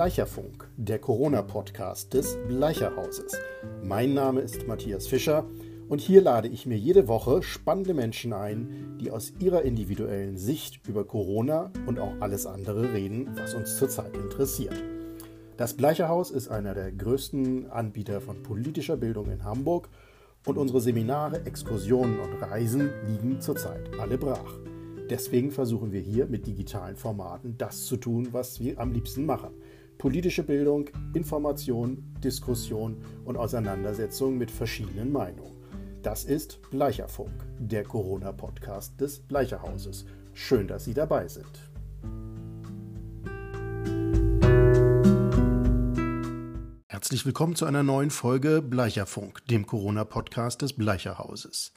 Bleicherfunk, der Corona-Podcast des Bleicherhauses. Mein Name ist Matthias Fischer und hier lade ich mir jede Woche spannende Menschen ein, die aus ihrer individuellen Sicht über Corona und auch alles andere reden, was uns zurzeit interessiert. Das Bleicherhaus ist einer der größten Anbieter von politischer Bildung in Hamburg und unsere Seminare, Exkursionen und Reisen liegen zurzeit alle brach. Deswegen versuchen wir hier mit digitalen Formaten das zu tun, was wir am liebsten machen. Politische Bildung, Information, Diskussion und Auseinandersetzung mit verschiedenen Meinungen. Das ist Bleicherfunk, der Corona-Podcast des Bleicherhauses. Schön, dass Sie dabei sind. Herzlich willkommen zu einer neuen Folge Bleicherfunk, dem Corona-Podcast des Bleicherhauses.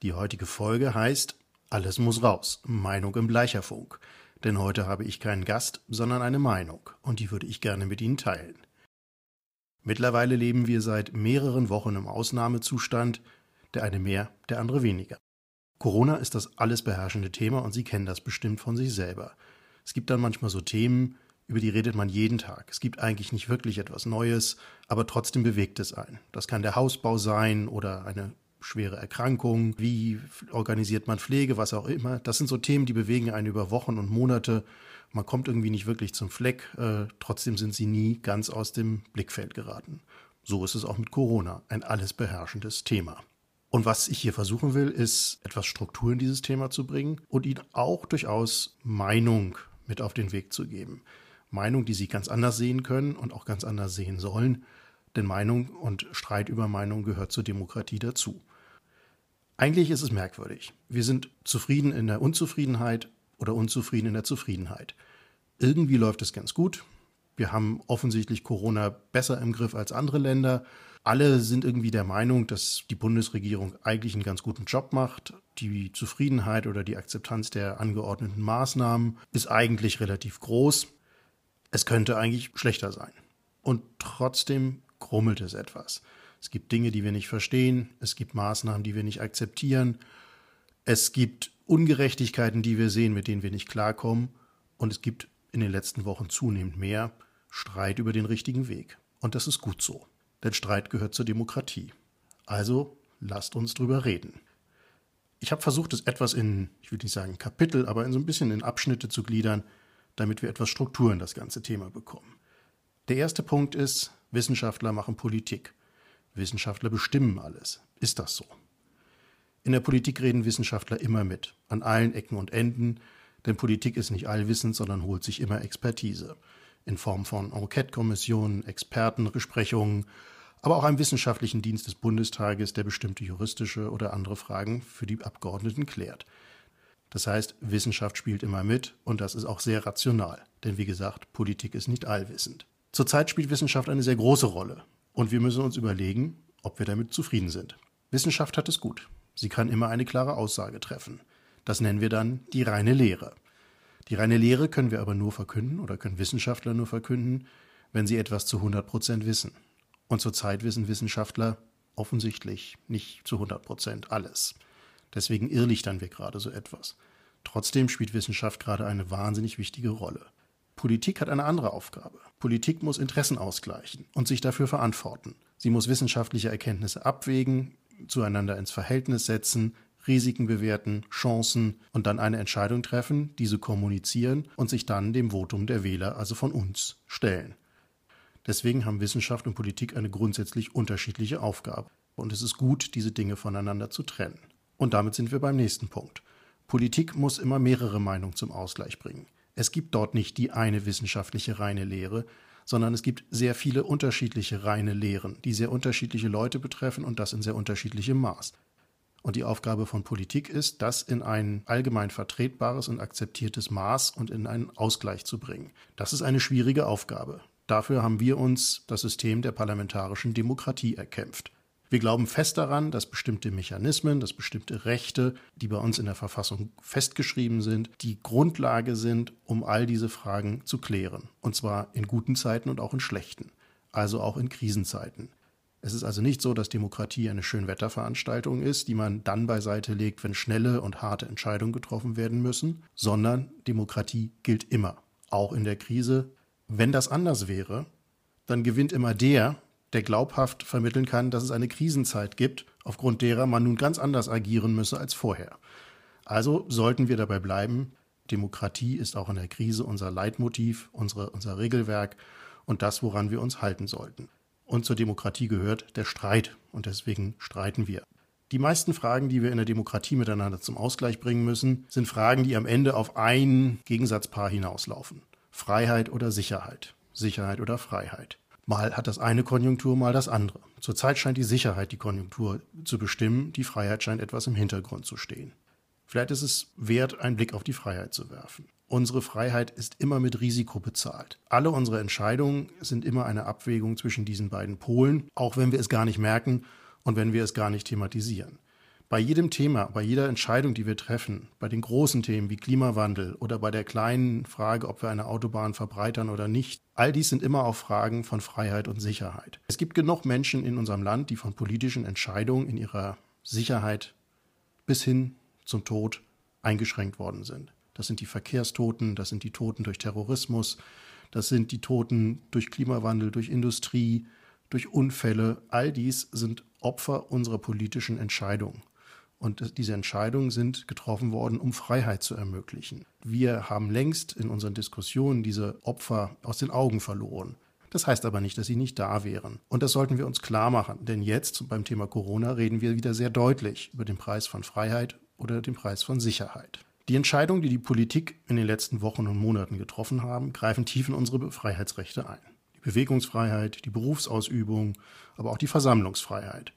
Die heutige Folge heißt alles muss raus. Meinung im Bleicherfunk. Denn heute habe ich keinen Gast, sondern eine Meinung, und die würde ich gerne mit Ihnen teilen. Mittlerweile leben wir seit mehreren Wochen im Ausnahmezustand, der eine mehr, der andere weniger. Corona ist das alles beherrschende Thema und Sie kennen das bestimmt von sich selber. Es gibt dann manchmal so Themen, über die redet man jeden Tag. Es gibt eigentlich nicht wirklich etwas Neues, aber trotzdem bewegt es einen. Das kann der Hausbau sein oder eine schwere Erkrankungen, wie organisiert man Pflege, was auch immer. Das sind so Themen, die bewegen einen über Wochen und Monate. Man kommt irgendwie nicht wirklich zum Fleck, äh, trotzdem sind sie nie ganz aus dem Blickfeld geraten. So ist es auch mit Corona, ein alles beherrschendes Thema. Und was ich hier versuchen will, ist etwas Struktur in dieses Thema zu bringen und ihnen auch durchaus Meinung mit auf den Weg zu geben. Meinung, die sie ganz anders sehen können und auch ganz anders sehen sollen. Denn Meinung und Streit über Meinung gehört zur Demokratie dazu. Eigentlich ist es merkwürdig. Wir sind zufrieden in der Unzufriedenheit oder unzufrieden in der Zufriedenheit. Irgendwie läuft es ganz gut. Wir haben offensichtlich Corona besser im Griff als andere Länder. Alle sind irgendwie der Meinung, dass die Bundesregierung eigentlich einen ganz guten Job macht. Die Zufriedenheit oder die Akzeptanz der angeordneten Maßnahmen ist eigentlich relativ groß. Es könnte eigentlich schlechter sein. Und trotzdem grummelt es etwas. Es gibt Dinge, die wir nicht verstehen. Es gibt Maßnahmen, die wir nicht akzeptieren. Es gibt Ungerechtigkeiten, die wir sehen, mit denen wir nicht klarkommen. Und es gibt in den letzten Wochen zunehmend mehr Streit über den richtigen Weg. Und das ist gut so. Denn Streit gehört zur Demokratie. Also lasst uns drüber reden. Ich habe versucht, es etwas in, ich will nicht sagen Kapitel, aber in so ein bisschen in Abschnitte zu gliedern, damit wir etwas Struktur in das ganze Thema bekommen. Der erste Punkt ist, Wissenschaftler machen Politik. Wissenschaftler bestimmen alles. Ist das so? In der Politik reden Wissenschaftler immer mit, an allen Ecken und Enden, denn Politik ist nicht allwissend, sondern holt sich immer Expertise. In Form von Enquete-Kommissionen, Expertenbesprechungen, aber auch einem wissenschaftlichen Dienst des Bundestages, der bestimmte juristische oder andere Fragen für die Abgeordneten klärt. Das heißt, Wissenschaft spielt immer mit und das ist auch sehr rational, denn wie gesagt, Politik ist nicht allwissend. Zurzeit spielt Wissenschaft eine sehr große Rolle. Und wir müssen uns überlegen, ob wir damit zufrieden sind. Wissenschaft hat es gut. Sie kann immer eine klare Aussage treffen. Das nennen wir dann die reine Lehre. Die reine Lehre können wir aber nur verkünden oder können Wissenschaftler nur verkünden, wenn sie etwas zu 100 Prozent wissen. Und zurzeit wissen Wissenschaftler offensichtlich nicht zu 100 Prozent alles. Deswegen irrlichtern wir gerade so etwas. Trotzdem spielt Wissenschaft gerade eine wahnsinnig wichtige Rolle. Politik hat eine andere Aufgabe. Politik muss Interessen ausgleichen und sich dafür verantworten. Sie muss wissenschaftliche Erkenntnisse abwägen, zueinander ins Verhältnis setzen, Risiken bewerten, Chancen und dann eine Entscheidung treffen, diese kommunizieren und sich dann dem Votum der Wähler, also von uns, stellen. Deswegen haben Wissenschaft und Politik eine grundsätzlich unterschiedliche Aufgabe. Und es ist gut, diese Dinge voneinander zu trennen. Und damit sind wir beim nächsten Punkt. Politik muss immer mehrere Meinungen zum Ausgleich bringen. Es gibt dort nicht die eine wissenschaftliche reine Lehre, sondern es gibt sehr viele unterschiedliche reine Lehren, die sehr unterschiedliche Leute betreffen und das in sehr unterschiedlichem Maß. Und die Aufgabe von Politik ist, das in ein allgemein vertretbares und akzeptiertes Maß und in einen Ausgleich zu bringen. Das ist eine schwierige Aufgabe. Dafür haben wir uns das System der parlamentarischen Demokratie erkämpft. Wir glauben fest daran, dass bestimmte Mechanismen, dass bestimmte Rechte, die bei uns in der Verfassung festgeschrieben sind, die Grundlage sind, um all diese Fragen zu klären. Und zwar in guten Zeiten und auch in schlechten, also auch in Krisenzeiten. Es ist also nicht so, dass Demokratie eine Schönwetterveranstaltung ist, die man dann beiseite legt, wenn schnelle und harte Entscheidungen getroffen werden müssen, sondern Demokratie gilt immer, auch in der Krise. Wenn das anders wäre, dann gewinnt immer der, der glaubhaft vermitteln kann, dass es eine Krisenzeit gibt, aufgrund derer man nun ganz anders agieren müsse als vorher. Also sollten wir dabei bleiben, Demokratie ist auch in der Krise unser Leitmotiv, unsere, unser Regelwerk und das, woran wir uns halten sollten. Und zur Demokratie gehört der Streit und deswegen streiten wir. Die meisten Fragen, die wir in der Demokratie miteinander zum Ausgleich bringen müssen, sind Fragen, die am Ende auf ein Gegensatzpaar hinauslaufen. Freiheit oder Sicherheit. Sicherheit oder Freiheit. Mal hat das eine Konjunktur, mal das andere. Zurzeit scheint die Sicherheit die Konjunktur zu bestimmen, die Freiheit scheint etwas im Hintergrund zu stehen. Vielleicht ist es wert, einen Blick auf die Freiheit zu werfen. Unsere Freiheit ist immer mit Risiko bezahlt. Alle unsere Entscheidungen sind immer eine Abwägung zwischen diesen beiden Polen, auch wenn wir es gar nicht merken und wenn wir es gar nicht thematisieren. Bei jedem Thema, bei jeder Entscheidung, die wir treffen, bei den großen Themen wie Klimawandel oder bei der kleinen Frage, ob wir eine Autobahn verbreitern oder nicht, all dies sind immer auch Fragen von Freiheit und Sicherheit. Es gibt genug Menschen in unserem Land, die von politischen Entscheidungen in ihrer Sicherheit bis hin zum Tod eingeschränkt worden sind. Das sind die Verkehrstoten, das sind die Toten durch Terrorismus, das sind die Toten durch Klimawandel, durch Industrie, durch Unfälle. All dies sind Opfer unserer politischen Entscheidungen. Und diese Entscheidungen sind getroffen worden, um Freiheit zu ermöglichen. Wir haben längst in unseren Diskussionen diese Opfer aus den Augen verloren. Das heißt aber nicht, dass sie nicht da wären. Und das sollten wir uns klar machen. Denn jetzt beim Thema Corona reden wir wieder sehr deutlich über den Preis von Freiheit oder den Preis von Sicherheit. Die Entscheidungen, die die Politik in den letzten Wochen und Monaten getroffen haben, greifen tief in unsere Freiheitsrechte ein. Die Bewegungsfreiheit, die Berufsausübung, aber auch die Versammlungsfreiheit.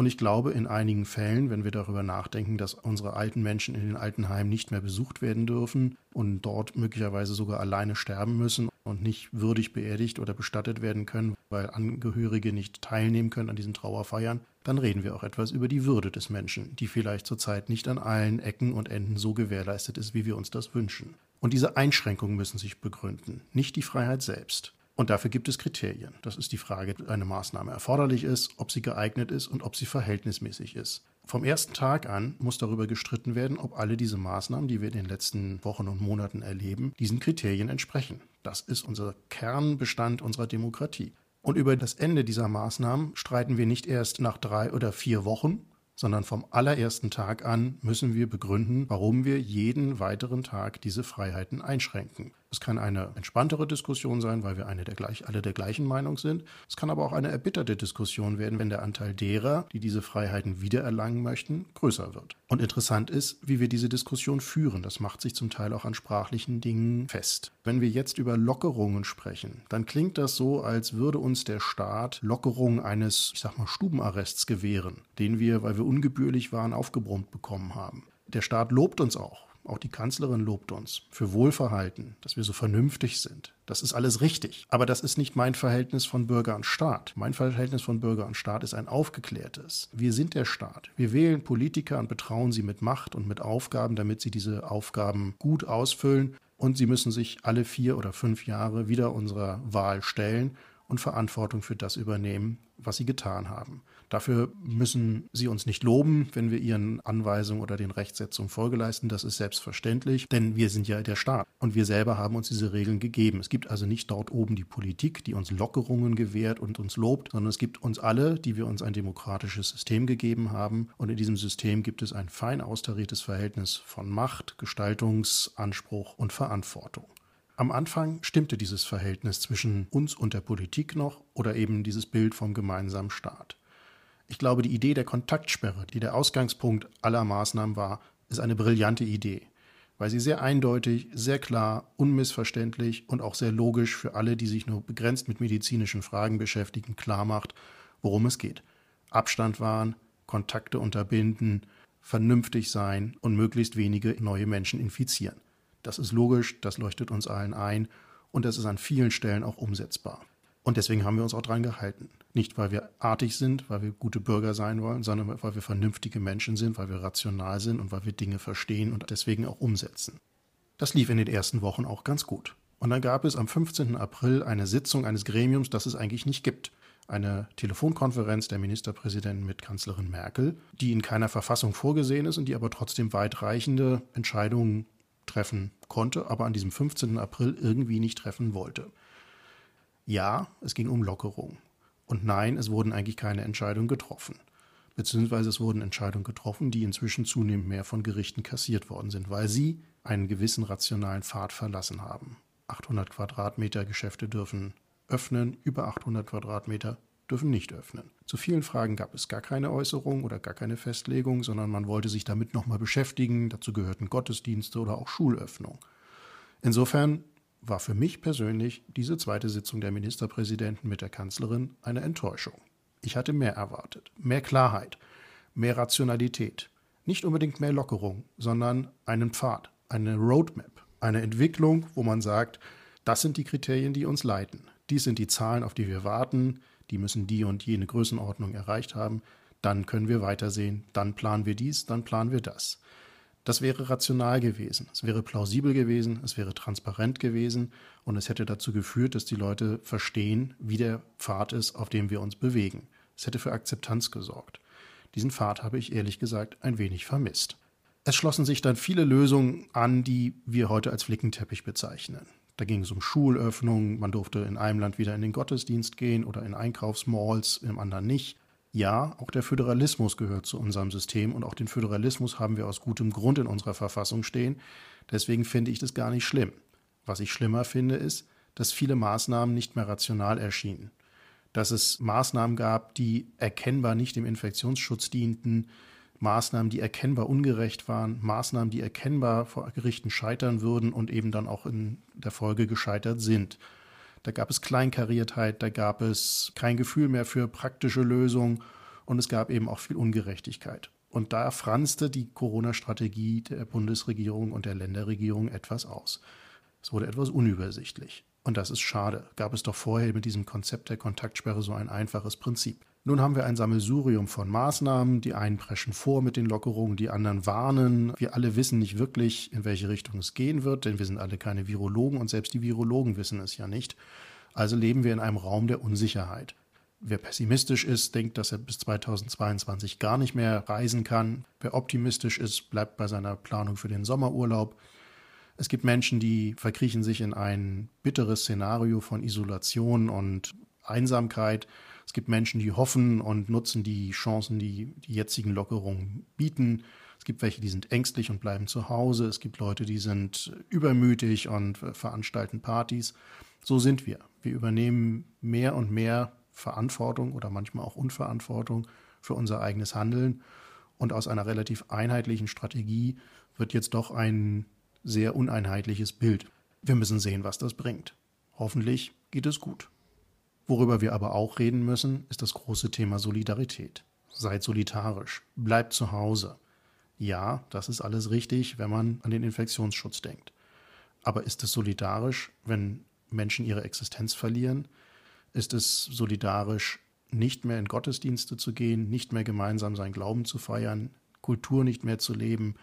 Und ich glaube, in einigen Fällen, wenn wir darüber nachdenken, dass unsere alten Menschen in den Altenheimen nicht mehr besucht werden dürfen und dort möglicherweise sogar alleine sterben müssen und nicht würdig beerdigt oder bestattet werden können, weil Angehörige nicht teilnehmen können an diesen Trauerfeiern, dann reden wir auch etwas über die Würde des Menschen, die vielleicht zurzeit nicht an allen Ecken und Enden so gewährleistet ist, wie wir uns das wünschen. Und diese Einschränkungen müssen sich begründen, nicht die Freiheit selbst. Und dafür gibt es Kriterien. Das ist die Frage, ob eine Maßnahme erforderlich ist, ob sie geeignet ist und ob sie verhältnismäßig ist. Vom ersten Tag an muss darüber gestritten werden, ob alle diese Maßnahmen, die wir in den letzten Wochen und Monaten erleben, diesen Kriterien entsprechen. Das ist unser Kernbestand unserer Demokratie. Und über das Ende dieser Maßnahmen streiten wir nicht erst nach drei oder vier Wochen, sondern vom allerersten Tag an müssen wir begründen, warum wir jeden weiteren Tag diese Freiheiten einschränken. Es kann eine entspanntere Diskussion sein, weil wir eine der gleich, alle der gleichen Meinung sind. Es kann aber auch eine erbitterte Diskussion werden, wenn der Anteil derer, die diese Freiheiten wiedererlangen möchten, größer wird. Und interessant ist, wie wir diese Diskussion führen. Das macht sich zum Teil auch an sprachlichen Dingen fest. Wenn wir jetzt über Lockerungen sprechen, dann klingt das so, als würde uns der Staat Lockerungen eines, ich sag mal, Stubenarrests gewähren, den wir, weil wir ungebührlich waren, aufgebrummt bekommen haben. Der Staat lobt uns auch auch die Kanzlerin lobt uns für Wohlverhalten, dass wir so vernünftig sind. Das ist alles richtig. Aber das ist nicht mein Verhältnis von Bürger und Staat. Mein Verhältnis von Bürger und Staat ist ein aufgeklärtes. Wir sind der Staat. Wir wählen Politiker und betrauen sie mit Macht und mit Aufgaben, damit sie diese Aufgaben gut ausfüllen. Und sie müssen sich alle vier oder fünf Jahre wieder unserer Wahl stellen und Verantwortung für das übernehmen, was sie getan haben. Dafür müssen sie uns nicht loben, wenn wir ihren Anweisungen oder den Rechtsetzungen Folge leisten. Das ist selbstverständlich, denn wir sind ja der Staat und wir selber haben uns diese Regeln gegeben. Es gibt also nicht dort oben die Politik, die uns Lockerungen gewährt und uns lobt, sondern es gibt uns alle, die wir uns ein demokratisches System gegeben haben. Und in diesem System gibt es ein fein austariertes Verhältnis von Macht, Gestaltungsanspruch und Verantwortung. Am Anfang stimmte dieses Verhältnis zwischen uns und der Politik noch oder eben dieses Bild vom gemeinsamen Staat. Ich glaube, die Idee der Kontaktsperre, die der Ausgangspunkt aller Maßnahmen war, ist eine brillante Idee, weil sie sehr eindeutig, sehr klar, unmissverständlich und auch sehr logisch für alle, die sich nur begrenzt mit medizinischen Fragen beschäftigen, klar macht, worum es geht. Abstand wahren, Kontakte unterbinden, vernünftig sein und möglichst wenige neue Menschen infizieren. Das ist logisch, das leuchtet uns allen ein und das ist an vielen Stellen auch umsetzbar. Und deswegen haben wir uns auch dran gehalten. Nicht, weil wir artig sind, weil wir gute Bürger sein wollen, sondern weil wir vernünftige Menschen sind, weil wir rational sind und weil wir Dinge verstehen und deswegen auch umsetzen. Das lief in den ersten Wochen auch ganz gut. Und dann gab es am 15. April eine Sitzung eines Gremiums, das es eigentlich nicht gibt. Eine Telefonkonferenz der Ministerpräsidenten mit Kanzlerin Merkel, die in keiner Verfassung vorgesehen ist und die aber trotzdem weitreichende Entscheidungen treffen konnte, aber an diesem 15. April irgendwie nicht treffen wollte. Ja, es ging um Lockerung. Und nein, es wurden eigentlich keine Entscheidungen getroffen. Beziehungsweise es wurden Entscheidungen getroffen, die inzwischen zunehmend mehr von Gerichten kassiert worden sind, weil sie einen gewissen rationalen Pfad verlassen haben. 800 Quadratmeter Geschäfte dürfen öffnen, über 800 Quadratmeter dürfen nicht öffnen. Zu vielen Fragen gab es gar keine Äußerung oder gar keine Festlegung, sondern man wollte sich damit nochmal beschäftigen. Dazu gehörten Gottesdienste oder auch Schulöffnung. Insofern war für mich persönlich diese zweite Sitzung der Ministerpräsidenten mit der Kanzlerin eine Enttäuschung. Ich hatte mehr erwartet, mehr Klarheit, mehr Rationalität. Nicht unbedingt mehr Lockerung, sondern einen Pfad, eine Roadmap, eine Entwicklung, wo man sagt, das sind die Kriterien, die uns leiten. Dies sind die Zahlen, auf die wir warten. Die müssen die und jene Größenordnung erreicht haben. Dann können wir weitersehen. Dann planen wir dies, dann planen wir das. Das wäre rational gewesen, es wäre plausibel gewesen, es wäre transparent gewesen und es hätte dazu geführt, dass die Leute verstehen, wie der Pfad ist, auf dem wir uns bewegen. Es hätte für Akzeptanz gesorgt. Diesen Pfad habe ich ehrlich gesagt ein wenig vermisst. Es schlossen sich dann viele Lösungen an, die wir heute als Flickenteppich bezeichnen. Da ging es um Schulöffnungen, man durfte in einem Land wieder in den Gottesdienst gehen oder in Einkaufsmalls, im anderen nicht. Ja, auch der Föderalismus gehört zu unserem System und auch den Föderalismus haben wir aus gutem Grund in unserer Verfassung stehen. Deswegen finde ich das gar nicht schlimm. Was ich schlimmer finde, ist, dass viele Maßnahmen nicht mehr rational erschienen. Dass es Maßnahmen gab, die erkennbar nicht dem Infektionsschutz dienten, Maßnahmen, die erkennbar ungerecht waren, Maßnahmen, die erkennbar vor Gerichten scheitern würden und eben dann auch in der Folge gescheitert sind. Da gab es Kleinkariertheit, da gab es kein Gefühl mehr für praktische Lösungen und es gab eben auch viel Ungerechtigkeit. Und da franzte die Corona-Strategie der Bundesregierung und der Länderregierung etwas aus. Es wurde etwas unübersichtlich. Und das ist schade. Gab es doch vorher mit diesem Konzept der Kontaktsperre so ein einfaches Prinzip. Nun haben wir ein Sammelsurium von Maßnahmen. Die einen preschen vor mit den Lockerungen, die anderen warnen. Wir alle wissen nicht wirklich, in welche Richtung es gehen wird, denn wir sind alle keine Virologen und selbst die Virologen wissen es ja nicht. Also leben wir in einem Raum der Unsicherheit. Wer pessimistisch ist, denkt, dass er bis 2022 gar nicht mehr reisen kann. Wer optimistisch ist, bleibt bei seiner Planung für den Sommerurlaub. Es gibt Menschen, die verkriechen sich in ein bitteres Szenario von Isolation und Einsamkeit. Es gibt Menschen, die hoffen und nutzen die Chancen, die die jetzigen Lockerungen bieten. Es gibt welche, die sind ängstlich und bleiben zu Hause. Es gibt Leute, die sind übermütig und veranstalten Partys. So sind wir. Wir übernehmen mehr und mehr Verantwortung oder manchmal auch Unverantwortung für unser eigenes Handeln. Und aus einer relativ einheitlichen Strategie wird jetzt doch ein sehr uneinheitliches Bild. Wir müssen sehen, was das bringt. Hoffentlich geht es gut. Worüber wir aber auch reden müssen, ist das große Thema Solidarität. Seid solidarisch, bleibt zu Hause. Ja, das ist alles richtig, wenn man an den Infektionsschutz denkt. Aber ist es solidarisch, wenn Menschen ihre Existenz verlieren? Ist es solidarisch, nicht mehr in Gottesdienste zu gehen, nicht mehr gemeinsam seinen Glauben zu feiern, Kultur nicht mehr zu leben?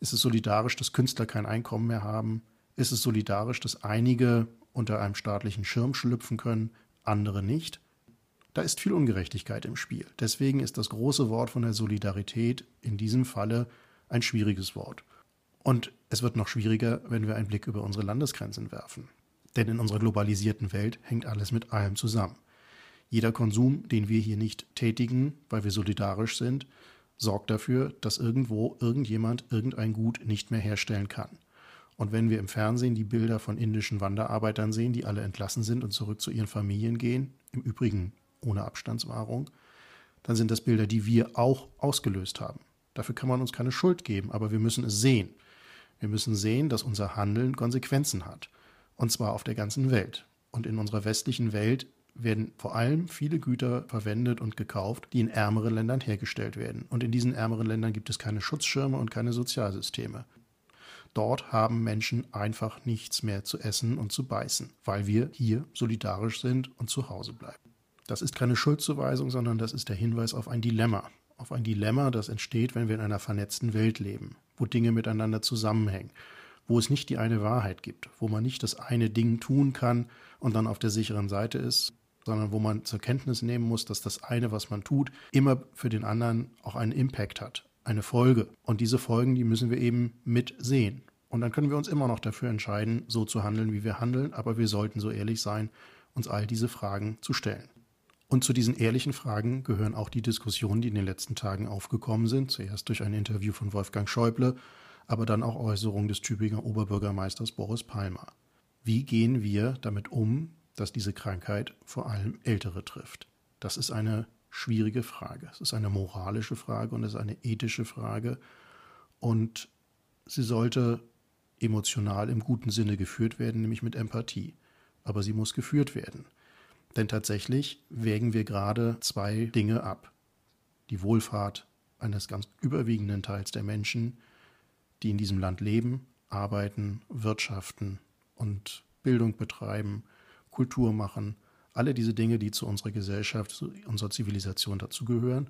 Ist es solidarisch, dass Künstler kein Einkommen mehr haben? Ist es solidarisch, dass einige unter einem staatlichen Schirm schlüpfen können, andere nicht. Da ist viel Ungerechtigkeit im Spiel. Deswegen ist das große Wort von der Solidarität in diesem Falle ein schwieriges Wort. Und es wird noch schwieriger, wenn wir einen Blick über unsere Landesgrenzen werfen. Denn in unserer globalisierten Welt hängt alles mit allem zusammen. Jeder Konsum, den wir hier nicht tätigen, weil wir solidarisch sind, sorgt dafür, dass irgendwo irgendjemand irgendein Gut nicht mehr herstellen kann. Und wenn wir im Fernsehen die Bilder von indischen Wanderarbeitern sehen, die alle entlassen sind und zurück zu ihren Familien gehen, im Übrigen ohne Abstandswahrung, dann sind das Bilder, die wir auch ausgelöst haben. Dafür kann man uns keine Schuld geben, aber wir müssen es sehen. Wir müssen sehen, dass unser Handeln Konsequenzen hat. Und zwar auf der ganzen Welt. Und in unserer westlichen Welt werden vor allem viele Güter verwendet und gekauft, die in ärmeren Ländern hergestellt werden. Und in diesen ärmeren Ländern gibt es keine Schutzschirme und keine Sozialsysteme. Dort haben Menschen einfach nichts mehr zu essen und zu beißen, weil wir hier solidarisch sind und zu Hause bleiben. Das ist keine Schuldzuweisung, sondern das ist der Hinweis auf ein Dilemma. Auf ein Dilemma, das entsteht, wenn wir in einer vernetzten Welt leben, wo Dinge miteinander zusammenhängen, wo es nicht die eine Wahrheit gibt, wo man nicht das eine Ding tun kann und dann auf der sicheren Seite ist, sondern wo man zur Kenntnis nehmen muss, dass das eine, was man tut, immer für den anderen auch einen Impact hat, eine Folge. Und diese Folgen, die müssen wir eben mitsehen. Und dann können wir uns immer noch dafür entscheiden, so zu handeln, wie wir handeln, aber wir sollten so ehrlich sein, uns all diese Fragen zu stellen. Und zu diesen ehrlichen Fragen gehören auch die Diskussionen, die in den letzten Tagen aufgekommen sind. Zuerst durch ein Interview von Wolfgang Schäuble, aber dann auch Äußerungen des Tübinger Oberbürgermeisters Boris Palmer. Wie gehen wir damit um, dass diese Krankheit vor allem Ältere trifft? Das ist eine schwierige Frage. Es ist eine moralische Frage und es ist eine ethische Frage. Und sie sollte emotional im guten Sinne geführt werden, nämlich mit Empathie. Aber sie muss geführt werden. Denn tatsächlich wägen wir gerade zwei Dinge ab. Die Wohlfahrt eines ganz überwiegenden Teils der Menschen, die in diesem Land leben, arbeiten, wirtschaften und Bildung betreiben, Kultur machen, alle diese Dinge, die zu unserer Gesellschaft, zu unserer Zivilisation dazugehören.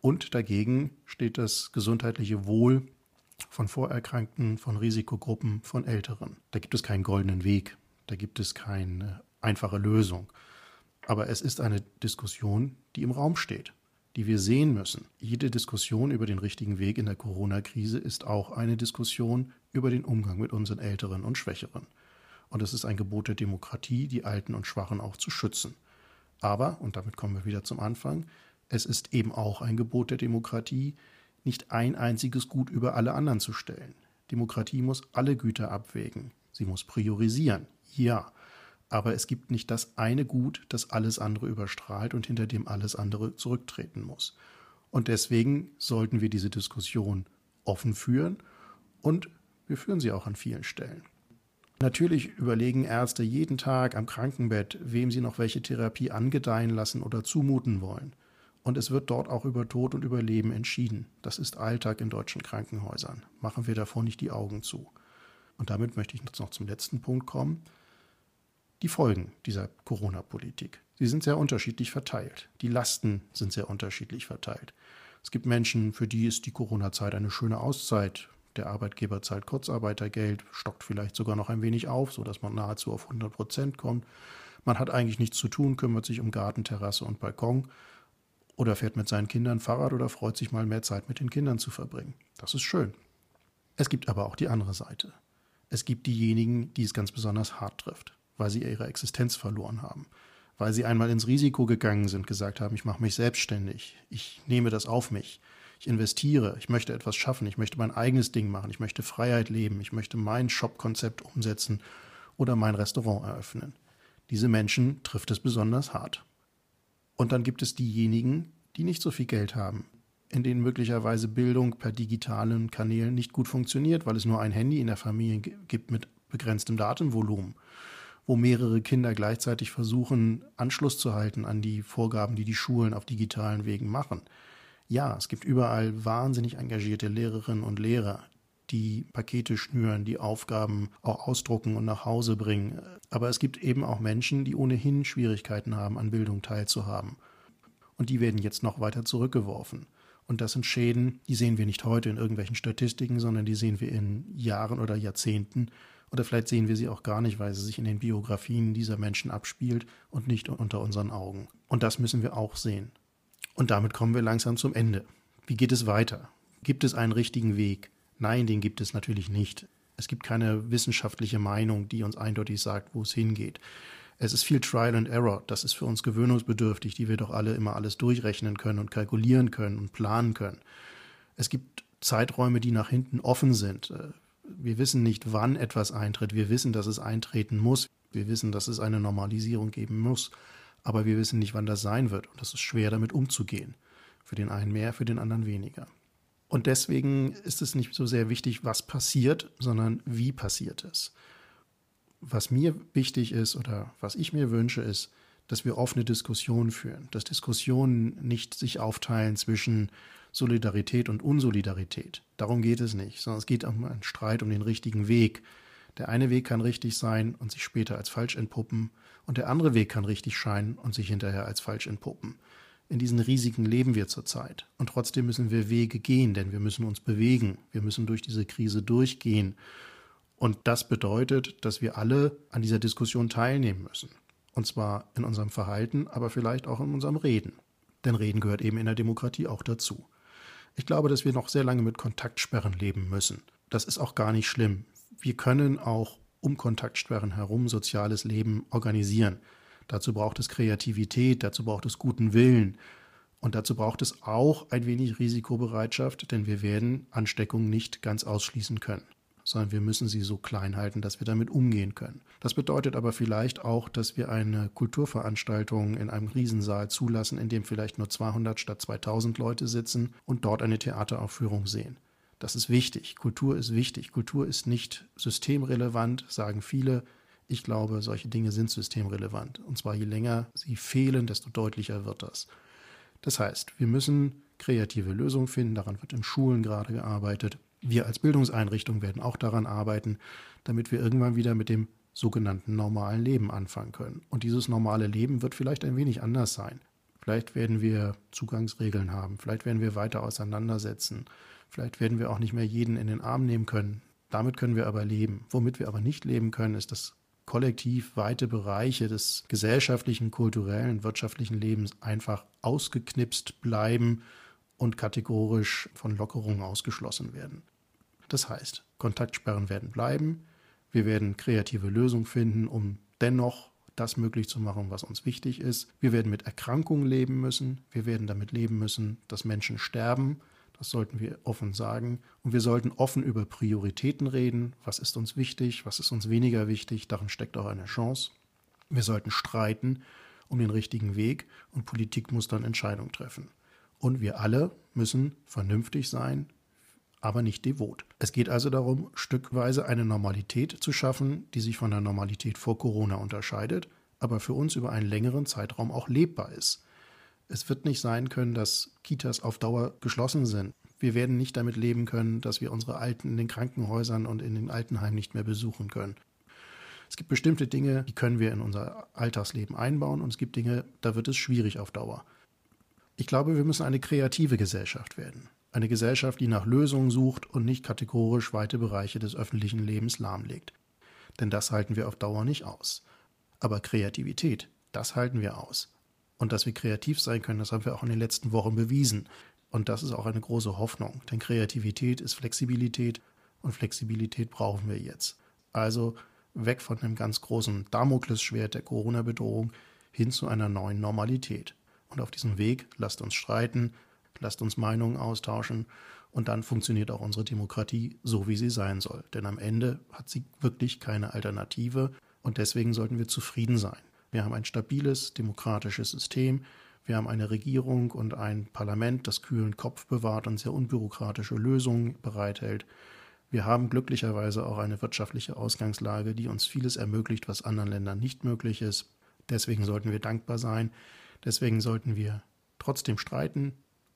Und dagegen steht das gesundheitliche Wohl von Vorerkrankten, von Risikogruppen, von Älteren. Da gibt es keinen goldenen Weg, da gibt es keine einfache Lösung. Aber es ist eine Diskussion, die im Raum steht, die wir sehen müssen. Jede Diskussion über den richtigen Weg in der Corona-Krise ist auch eine Diskussion über den Umgang mit unseren Älteren und Schwächeren. Und es ist ein Gebot der Demokratie, die Alten und Schwachen auch zu schützen. Aber, und damit kommen wir wieder zum Anfang, es ist eben auch ein Gebot der Demokratie, nicht ein einziges Gut über alle anderen zu stellen. Demokratie muss alle Güter abwägen. Sie muss priorisieren. Ja, aber es gibt nicht das eine Gut, das alles andere überstrahlt und hinter dem alles andere zurücktreten muss. Und deswegen sollten wir diese Diskussion offen führen und wir führen sie auch an vielen Stellen. Natürlich überlegen Ärzte jeden Tag am Krankenbett, wem sie noch welche Therapie angedeihen lassen oder zumuten wollen. Und es wird dort auch über Tod und Überleben entschieden. Das ist Alltag in deutschen Krankenhäusern. Machen wir davor nicht die Augen zu. Und damit möchte ich noch zum letzten Punkt kommen die Folgen dieser Corona-Politik. Sie sind sehr unterschiedlich verteilt. Die Lasten sind sehr unterschiedlich verteilt. Es gibt Menschen, für die ist die Corona-Zeit eine schöne Auszeit. Der Arbeitgeber zahlt Kurzarbeitergeld, stockt vielleicht sogar noch ein wenig auf, sodass man nahezu auf 100 Prozent kommt. Man hat eigentlich nichts zu tun, kümmert sich um Garten, Terrasse und Balkon oder fährt mit seinen Kindern Fahrrad oder freut sich mal mehr Zeit mit den Kindern zu verbringen. Das ist schön. Es gibt aber auch die andere Seite. Es gibt diejenigen, die es ganz besonders hart trifft weil sie ihre Existenz verloren haben, weil sie einmal ins Risiko gegangen sind, gesagt haben, ich mache mich selbstständig, ich nehme das auf mich, ich investiere, ich möchte etwas schaffen, ich möchte mein eigenes Ding machen, ich möchte Freiheit leben, ich möchte mein Shop-Konzept umsetzen oder mein Restaurant eröffnen. Diese Menschen trifft es besonders hart. Und dann gibt es diejenigen, die nicht so viel Geld haben, in denen möglicherweise Bildung per digitalen Kanälen nicht gut funktioniert, weil es nur ein Handy in der Familie gibt mit begrenztem Datenvolumen wo mehrere Kinder gleichzeitig versuchen, Anschluss zu halten an die Vorgaben, die die Schulen auf digitalen Wegen machen. Ja, es gibt überall wahnsinnig engagierte Lehrerinnen und Lehrer, die Pakete schnüren, die Aufgaben auch ausdrucken und nach Hause bringen. Aber es gibt eben auch Menschen, die ohnehin Schwierigkeiten haben, an Bildung teilzuhaben. Und die werden jetzt noch weiter zurückgeworfen. Und das sind Schäden, die sehen wir nicht heute in irgendwelchen Statistiken, sondern die sehen wir in Jahren oder Jahrzehnten, oder vielleicht sehen wir sie auch gar nicht, weil sie sich in den Biografien dieser Menschen abspielt und nicht unter unseren Augen. Und das müssen wir auch sehen. Und damit kommen wir langsam zum Ende. Wie geht es weiter? Gibt es einen richtigen Weg? Nein, den gibt es natürlich nicht. Es gibt keine wissenschaftliche Meinung, die uns eindeutig sagt, wo es hingeht. Es ist viel Trial and Error. Das ist für uns gewöhnungsbedürftig, die wir doch alle immer alles durchrechnen können und kalkulieren können und planen können. Es gibt Zeiträume, die nach hinten offen sind. Wir wissen nicht, wann etwas eintritt. Wir wissen, dass es eintreten muss. Wir wissen, dass es eine Normalisierung geben muss. Aber wir wissen nicht, wann das sein wird. Und es ist schwer, damit umzugehen. Für den einen mehr, für den anderen weniger. Und deswegen ist es nicht so sehr wichtig, was passiert, sondern wie passiert es. Was mir wichtig ist oder was ich mir wünsche, ist, dass wir offene Diskussionen führen, dass Diskussionen nicht sich aufteilen zwischen Solidarität und Unsolidarität. Darum geht es nicht, sondern es geht um einen Streit um den richtigen Weg. Der eine Weg kann richtig sein und sich später als falsch entpuppen, und der andere Weg kann richtig scheinen und sich hinterher als falsch entpuppen. In diesen Risiken leben wir zurzeit. Und trotzdem müssen wir Wege gehen, denn wir müssen uns bewegen. Wir müssen durch diese Krise durchgehen. Und das bedeutet, dass wir alle an dieser Diskussion teilnehmen müssen. Und zwar in unserem Verhalten, aber vielleicht auch in unserem Reden. Denn Reden gehört eben in der Demokratie auch dazu. Ich glaube, dass wir noch sehr lange mit Kontaktsperren leben müssen. Das ist auch gar nicht schlimm. Wir können auch um Kontaktsperren herum soziales Leben organisieren. Dazu braucht es Kreativität, dazu braucht es guten Willen. Und dazu braucht es auch ein wenig Risikobereitschaft, denn wir werden Ansteckungen nicht ganz ausschließen können, sondern wir müssen sie so klein halten, dass wir damit umgehen können. Das bedeutet aber vielleicht auch, dass wir eine Kulturveranstaltung in einem Riesensaal zulassen, in dem vielleicht nur 200 statt 2000 Leute sitzen und dort eine Theateraufführung sehen. Das ist wichtig. Kultur ist wichtig. Kultur ist nicht systemrelevant, sagen viele. Ich glaube, solche Dinge sind systemrelevant. Und zwar je länger sie fehlen, desto deutlicher wird das. Das heißt, wir müssen kreative Lösungen finden. Daran wird in Schulen gerade gearbeitet. Wir als Bildungseinrichtung werden auch daran arbeiten, damit wir irgendwann wieder mit dem sogenannten normalen Leben anfangen können. Und dieses normale Leben wird vielleicht ein wenig anders sein. Vielleicht werden wir Zugangsregeln haben, vielleicht werden wir weiter auseinandersetzen, vielleicht werden wir auch nicht mehr jeden in den Arm nehmen können. Damit können wir aber leben. Womit wir aber nicht leben können, ist das kollektiv weite Bereiche des gesellschaftlichen, kulturellen, wirtschaftlichen Lebens einfach ausgeknipst bleiben und kategorisch von Lockerungen ausgeschlossen werden. Das heißt, Kontaktsperren werden bleiben, wir werden kreative Lösungen finden, um dennoch das möglich zu machen, was uns wichtig ist. Wir werden mit Erkrankungen leben müssen, wir werden damit leben müssen, dass Menschen sterben, das sollten wir offen sagen. Und wir sollten offen über Prioritäten reden. Was ist uns wichtig? Was ist uns weniger wichtig? Darin steckt auch eine Chance. Wir sollten streiten um den richtigen Weg und Politik muss dann Entscheidungen treffen. Und wir alle müssen vernünftig sein, aber nicht devot. Es geht also darum, stückweise eine Normalität zu schaffen, die sich von der Normalität vor Corona unterscheidet, aber für uns über einen längeren Zeitraum auch lebbar ist. Es wird nicht sein können, dass Kitas auf Dauer geschlossen sind. Wir werden nicht damit leben können, dass wir unsere Alten in den Krankenhäusern und in den Altenheimen nicht mehr besuchen können. Es gibt bestimmte Dinge, die können wir in unser Alltagsleben einbauen und es gibt Dinge, da wird es schwierig auf Dauer. Ich glaube, wir müssen eine kreative Gesellschaft werden. Eine Gesellschaft, die nach Lösungen sucht und nicht kategorisch weite Bereiche des öffentlichen Lebens lahmlegt. Denn das halten wir auf Dauer nicht aus. Aber Kreativität, das halten wir aus. Und dass wir kreativ sein können, das haben wir auch in den letzten Wochen bewiesen. Und das ist auch eine große Hoffnung, denn Kreativität ist Flexibilität und Flexibilität brauchen wir jetzt. Also weg von einem ganz großen Damoklesschwert der Corona-Bedrohung hin zu einer neuen Normalität. Und auf diesem Weg lasst uns streiten, lasst uns Meinungen austauschen und dann funktioniert auch unsere Demokratie so, wie sie sein soll. Denn am Ende hat sie wirklich keine Alternative und deswegen sollten wir zufrieden sein. Wir haben ein stabiles demokratisches System. Wir haben eine Regierung und ein Parlament, das kühlen Kopf bewahrt und sehr unbürokratische Lösungen bereithält. Wir haben glücklicherweise auch eine wirtschaftliche Ausgangslage, die uns vieles ermöglicht, was anderen Ländern nicht möglich ist. Deswegen sollten wir dankbar sein. Deswegen sollten wir trotzdem streiten,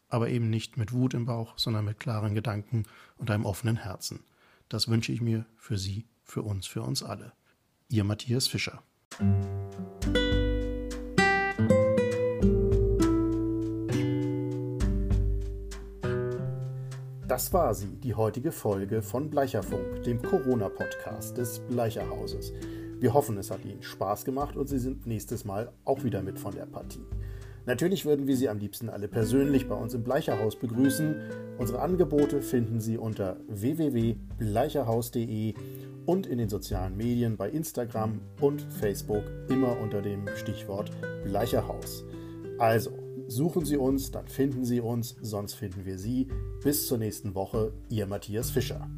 aber eben nicht mit Wut im Bauch, sondern mit klaren Gedanken und einem offenen Herzen. Das wünsche ich mir für Sie, für uns, für uns alle. Ihr Matthias Fischer. Das war sie, die heutige Folge von Bleicherfunk, dem Corona-Podcast des Bleicherhauses. Wir hoffen, es hat Ihnen Spaß gemacht und Sie sind nächstes Mal auch wieder mit von der Partie. Natürlich würden wir Sie am liebsten alle persönlich bei uns im Bleicherhaus begrüßen. Unsere Angebote finden Sie unter www.bleicherhaus.de und in den sozialen Medien bei Instagram und Facebook immer unter dem Stichwort Bleicherhaus. Also, suchen Sie uns, dann finden Sie uns, sonst finden wir Sie. Bis zur nächsten Woche, Ihr Matthias Fischer.